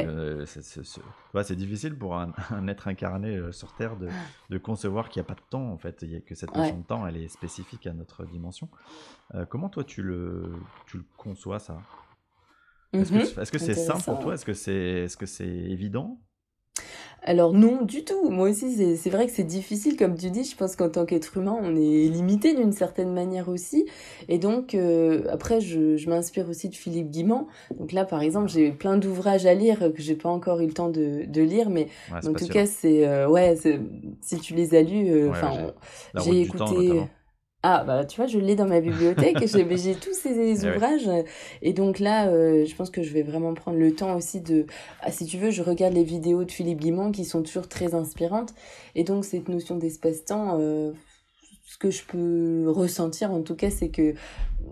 c'est difficile pour un, être incarné sur Terre de, de concevoir qu'il n'y a pas de temps, en fait, y a que cette notion de temps, elle est spécifique à notre dimension. comment toi, tu le, tu le conçois, ça? Est-ce que c'est simple pour toi? Est-ce que c'est est -ce c'est évident? Alors non, du tout. Moi aussi, c'est vrai que c'est difficile, comme tu dis. Je pense qu'en tant qu'être humain, on est limité d'une certaine manière aussi. Et donc, euh, après, je, je m'inspire aussi de Philippe Guimand. Donc là, par exemple, j'ai plein d'ouvrages à lire que j'ai pas encore eu le temps de, de lire, mais en tout cas, c'est euh, ouais, si tu les as lus, euh, enfin, j'ai écouté. Ah, bah tu vois, je l'ai dans ma bibliothèque, j'ai tous ces eh ouvrages. Et donc là, euh, je pense que je vais vraiment prendre le temps aussi de... Ah, si tu veux, je regarde les vidéos de Philippe Guimont qui sont toujours très inspirantes. Et donc cette notion d'espace-temps, euh, ce que je peux ressentir en tout cas, c'est que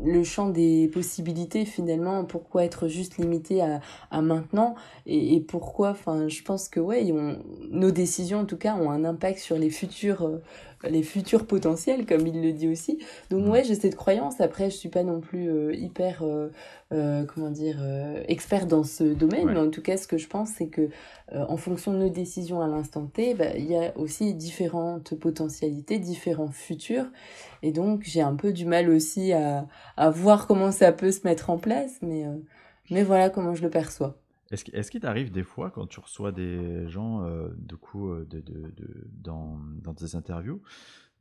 le champ des possibilités finalement, pourquoi être juste limité à, à maintenant et, et pourquoi, enfin, je pense que ouais, nos décisions en tout cas ont un impact sur les futurs euh, les futurs potentiels, comme il le dit aussi. Donc, mm. ouais, j'ai cette croyance. Après, je suis pas non plus euh, hyper, euh, euh, comment dire, expert dans ce domaine, mais en tout cas, ce que je pense, c'est que en fonction de nos décisions à l'instant T, bah, il y a aussi différentes potentialités, différents futurs. Et donc, j'ai un peu du mal aussi à, à voir comment ça peut se mettre en place, mais, mais voilà comment je le perçois. Est-ce qu'il t'arrive des fois, quand tu reçois des gens, euh, de coup, euh, de, de, de, dans, dans tes interviews,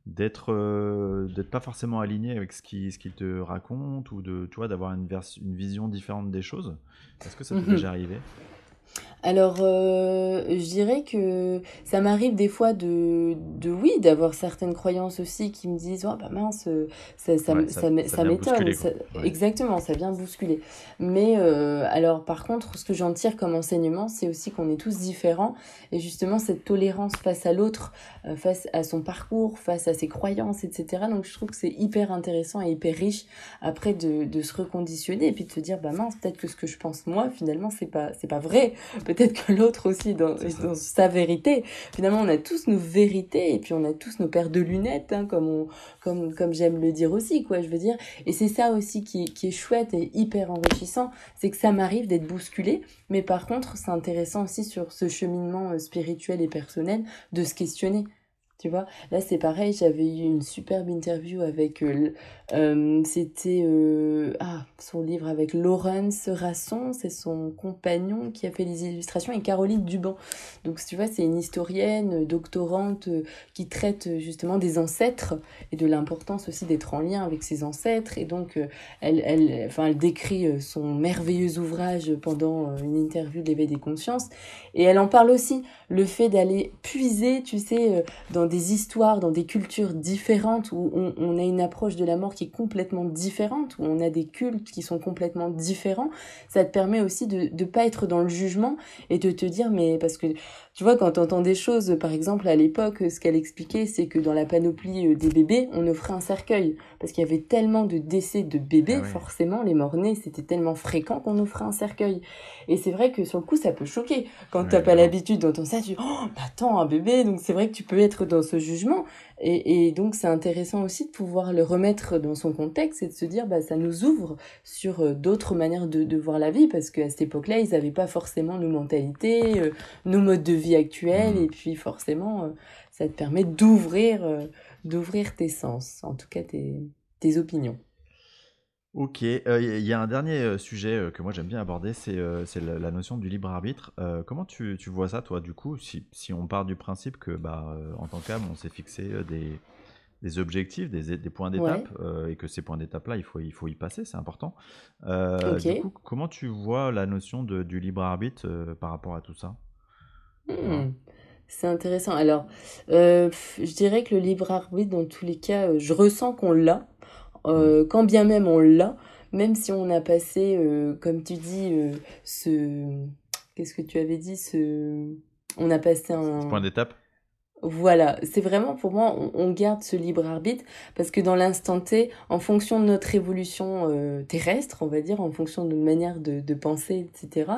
d'être euh, d'être pas forcément aligné avec ce qu'ils ce te racontent ou de tu d'avoir une, une vision différente des choses? Est-ce que ça t'est mmh déjà arrivé? Alors, euh, je dirais que ça m'arrive des fois de, de oui, d'avoir certaines croyances aussi qui me disent, oh bah mince, ça, ça, ça, m'étonne. Exactement, ça vient bousculer. Mais euh, alors, par contre, ce que j'en tire comme enseignement, c'est aussi qu'on est tous différents. Et justement, cette tolérance face à l'autre, euh, face à son parcours, face à ses croyances, etc. Donc, je trouve que c'est hyper intéressant et hyper riche après de, de se reconditionner et puis de se dire, bah mince, peut-être que ce que je pense moi, finalement, c'est pas, c'est pas vrai peut-être que l'autre aussi dans, dans, sa vérité. Finalement, on a tous nos vérités et puis on a tous nos paires de lunettes, hein, comme, on, comme, comme j'aime le dire aussi, quoi, je veux dire. Et c'est ça aussi qui, qui est chouette et hyper enrichissant, c'est que ça m'arrive d'être bousculé, mais par contre, c'est intéressant aussi sur ce cheminement euh, spirituel et personnel de se questionner. Tu vois, là c'est pareil, j'avais eu une superbe interview avec, euh, euh, c'était euh, ah, son livre avec Laurence Rasson, c'est son compagnon qui a fait les illustrations, et Caroline Duban. Donc tu vois, c'est une historienne, doctorante, qui traite justement des ancêtres et de l'importance aussi d'être en lien avec ses ancêtres. Et donc, elle, elle, enfin, elle décrit son merveilleux ouvrage pendant une interview de l'éveil des consciences. Et elle en parle aussi, le fait d'aller puiser, tu sais, dans des histoires, dans des cultures différentes où on, a une approche de la mort qui est complètement différente, où on a des cultes qui sont complètement différents, ça te permet aussi de ne pas être dans le jugement et de te dire, mais parce que tu vois, quand tu entends des choses, par exemple, à l'époque, ce qu'elle expliquait, c'est que dans la panoplie euh, des bébés, on offrait un cercueil. Parce qu'il y avait tellement de décès de bébés, ah forcément, les morts-nés, c'était tellement fréquent qu'on offrait un cercueil. Et c'est vrai que sur le coup, ça peut choquer. Quand tu t'as pas l'habitude d'entendre ça, tu dis, oh, attends, un bébé. Donc c'est vrai que tu peux être dans ce jugement. Et, et donc c'est intéressant aussi de pouvoir le remettre dans son contexte et de se dire, bah, ça nous ouvre sur euh, d'autres manières de, de voir la vie. Parce qu'à cette époque-là, ils n'avaient pas forcément nos mentalités, euh, nos modes de vie actuels. Mmh. Et puis forcément, euh, ça te permet d'ouvrir d'ouvrir tes sens, en tout cas tes, tes opinions. Ok, il y a un dernier sujet que moi j'aime bien aborder, c'est la, la, notion du libre arbitre. comment tu, tu, vois ça, toi, du coup, si, si, on part du principe que, bah, en tant qu'âme, on s'est fixé des, des, objectifs, des, des points d'étape, et que ces points d'étape-là, il faut, il faut y passer, c'est important. Du coup, comment tu vois la notion de, du libre arbitre par rapport à tout ça? Mmh. C'est intéressant. Alors, euh, je dirais que le libre arbitre, dans tous les cas, euh, je ressens qu'on l'a. Euh, quand bien même on l'a, même si on a passé, comme tu dis, ce... Qu'est-ce que tu avais dit ce... On a passé un... Point d'étape voilà, c'est vraiment pour moi, on, garde ce libre arbitre parce que dans l'instant T, en fonction de notre évolution euh, terrestre, on va dire, en fonction de notre manière de, de penser, etc.,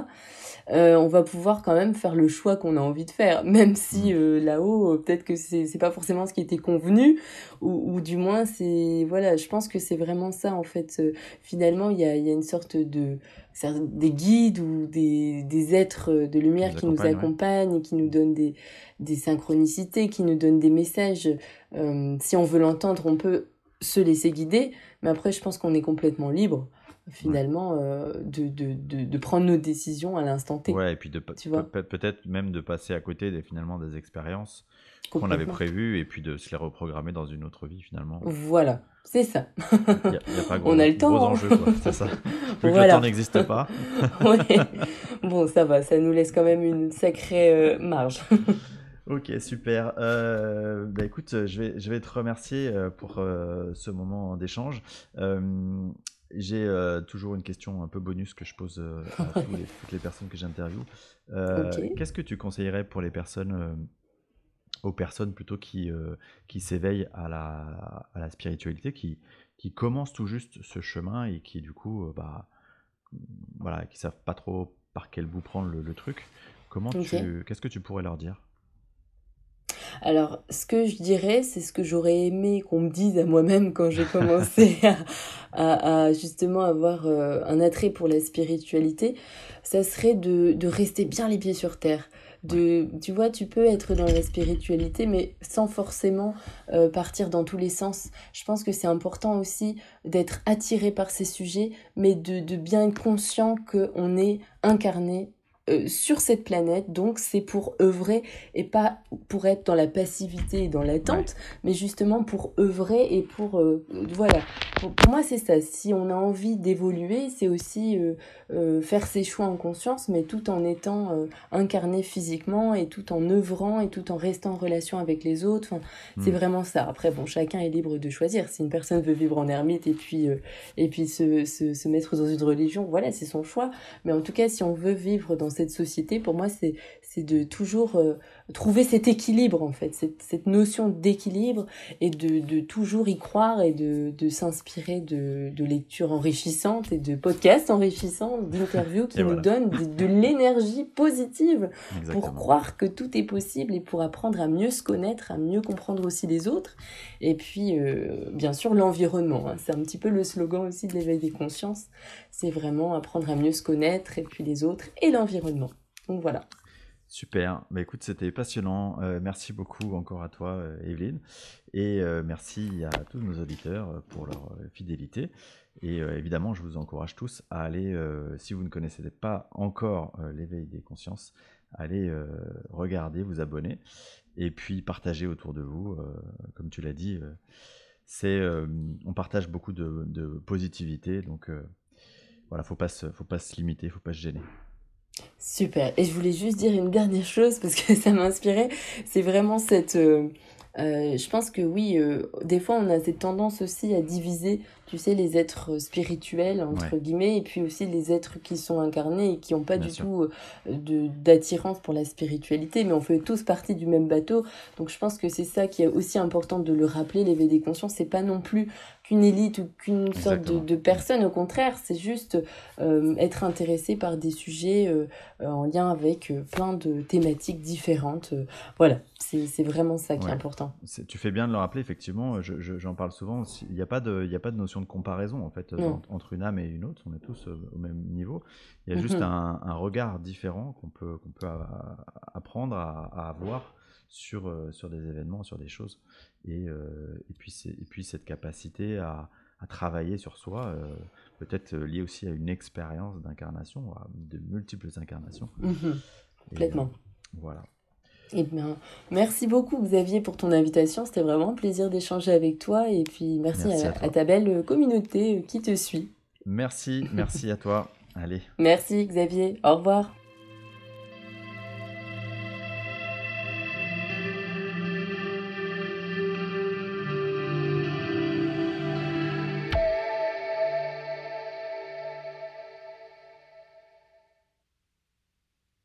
euh, on va pouvoir quand même faire le choix qu'on a envie de faire, même si mmh. euh, là-haut, peut-être que c'est c'est pas forcément ce qui était convenu, ou, ou du moins c'est voilà, je pense que c'est vraiment ça en fait. finalement, il y a, y a une sorte de des guides ou des, des êtres de lumière qui nous accompagnent et qui nous donnent des, des synchronicités, qui nous donnent des messages. Euh, si on veut l'entendre, on peut se laisser guider, mais après, je pense qu'on est complètement libre finalement euh, de, de, de, de, prendre nos décisions à l'instant T. Ouais, et puis de peut-être même de passer à côté des, finalement des expériences qu'on avait prévues et puis de se les reprogrammer dans une autre vie finalement. Voilà, c'est ça. Il y a, pas gros, On a le temps. Gros hein. enjeu, c'est ça. Vu que le temps n'existe pas. ouais. Bon, ça va, ça nous laisse quand même une sacrée euh, marge. Ok, super. Euh, bah écoute, je vais, je vais te remercier euh, pour euh, ce moment d'échange. J'ai toujours une question un peu bonus que je pose à toutes les personnes que j'interviewe. Qu'est-ce que tu conseillerais pour les personnes, aux personnes plutôt qui, qui s'éveillent à la, à la spiritualité, qui, qui commencent tout juste ce chemin et qui du coup, bah, voilà, qui savent pas trop par quel bout prendre le, truc. Comment tu, qu'est-ce que tu pourrais leur dire? Alors, ce que je dirais, c'est ce que j'aurais aimé qu'on me dise à moi-même quand j'ai commencé à, justement avoir euh, un attrait pour la spiritualité, ça serait de, rester bien les pieds sur terre. De, tu vois, tu peux être dans la spiritualité, mais sans forcément euh, partir dans tous les sens. Je pense que c'est important aussi d'être attiré par ces sujets, mais de, de bien être conscient qu'on est incarné euh, sur cette planète, donc c'est pour œuvrer et pas pour être dans la passivité et dans l'attente, mais justement pour œuvrer et pour euh, voilà. Pour, moi c'est ça. Si on a envie d'évoluer, c'est aussi euh, faire ses choix en conscience, mais tout en étant incarné physiquement et tout en œuvrant et tout en restant en relation avec les autres. Enfin, c'est hmm. vraiment ça. Après bon, chacun est libre de choisir. Si une personne veut vivre en ermite et puis et puis se, se, se mettre dans une religion, voilà, c'est son choix. Mais en tout cas, si on veut vivre dans cette société, pour moi, c'est de toujours euh, trouver cet équilibre, en fait, cette, cette notion d'équilibre et de, de, toujours y croire et de, de s'inspirer de, de lectures enrichissantes et de podcasts enrichissants, d'interviews qui nous donnent de, l'énergie positive pour croire que tout est possible et pour apprendre à mieux se connaître, à mieux comprendre aussi les autres. Et puis, euh, bien sûr, l'environnement. Hein. C'est un petit peu le slogan aussi de l'éveil des consciences. C'est vraiment apprendre à mieux se connaître et puis les autres et l'environnement. Donc voilà. Super. Bah, écoute, c'était passionnant. Euh, merci beaucoup encore à toi, euh, Evelyne. Et euh, merci à tous nos auditeurs pour leur fidélité. Et évidemment, je vous encourage tous à aller, si vous ne connaissez pas encore l'éveil des consciences, allez regarder, vous abonner et puis partager autour de vous. comme tu l'as dit, c'est, on partage beaucoup de, positivité. Donc voilà, faut pas faut pas se limiter, faut pas se gêner. Super. Et je voulais juste dire une dernière chose parce que ça m'a inspiré. C'est vraiment cette... Euh, euh, je pense que oui, euh, des fois on a cette tendance aussi à diviser, tu sais, les êtres spirituels, entre guillemets, et puis aussi les êtres qui sont incarnés et qui n'ont pas du tout de d'attirance pour la spiritualité, mais on fait tous partie du même bateau. Donc je pense que c'est ça qui est aussi important de le rappeler, l'éveil des consciences, c'est pas non plus qu'une élite ou qu'une sorte de, de, personne. Au contraire, c'est juste euh, être intéressé par des sujets euh, en lien avec euh, plein de thématiques différentes. voilà, c'est vraiment ça qui est important. Tu fais bien de le rappeler, effectivement, j'en je, parle souvent. Il n'y a, pas de, a pas de notion de comparaison en fait entre une âme et une autre. On est tous au même niveau. Il y a juste mhm. un, un, regard différent qu'on peut, qu'on peut apprendre à, à avoir sur, sur des événements, sur des choses. Et, euh, et, puis, et puis cette capacité à, à travailler sur soi, euh, peut-être liée aussi à une expérience d'incarnation, de multiples incarnations. Mhm. complètement. voilà. Eh bien, merci beaucoup Xavier pour ton invitation. C'était vraiment un plaisir d'échanger avec toi. Et puis merci, à, à, ta belle communauté qui te suit. Merci, merci à toi. Allez. Merci Xavier. Au revoir.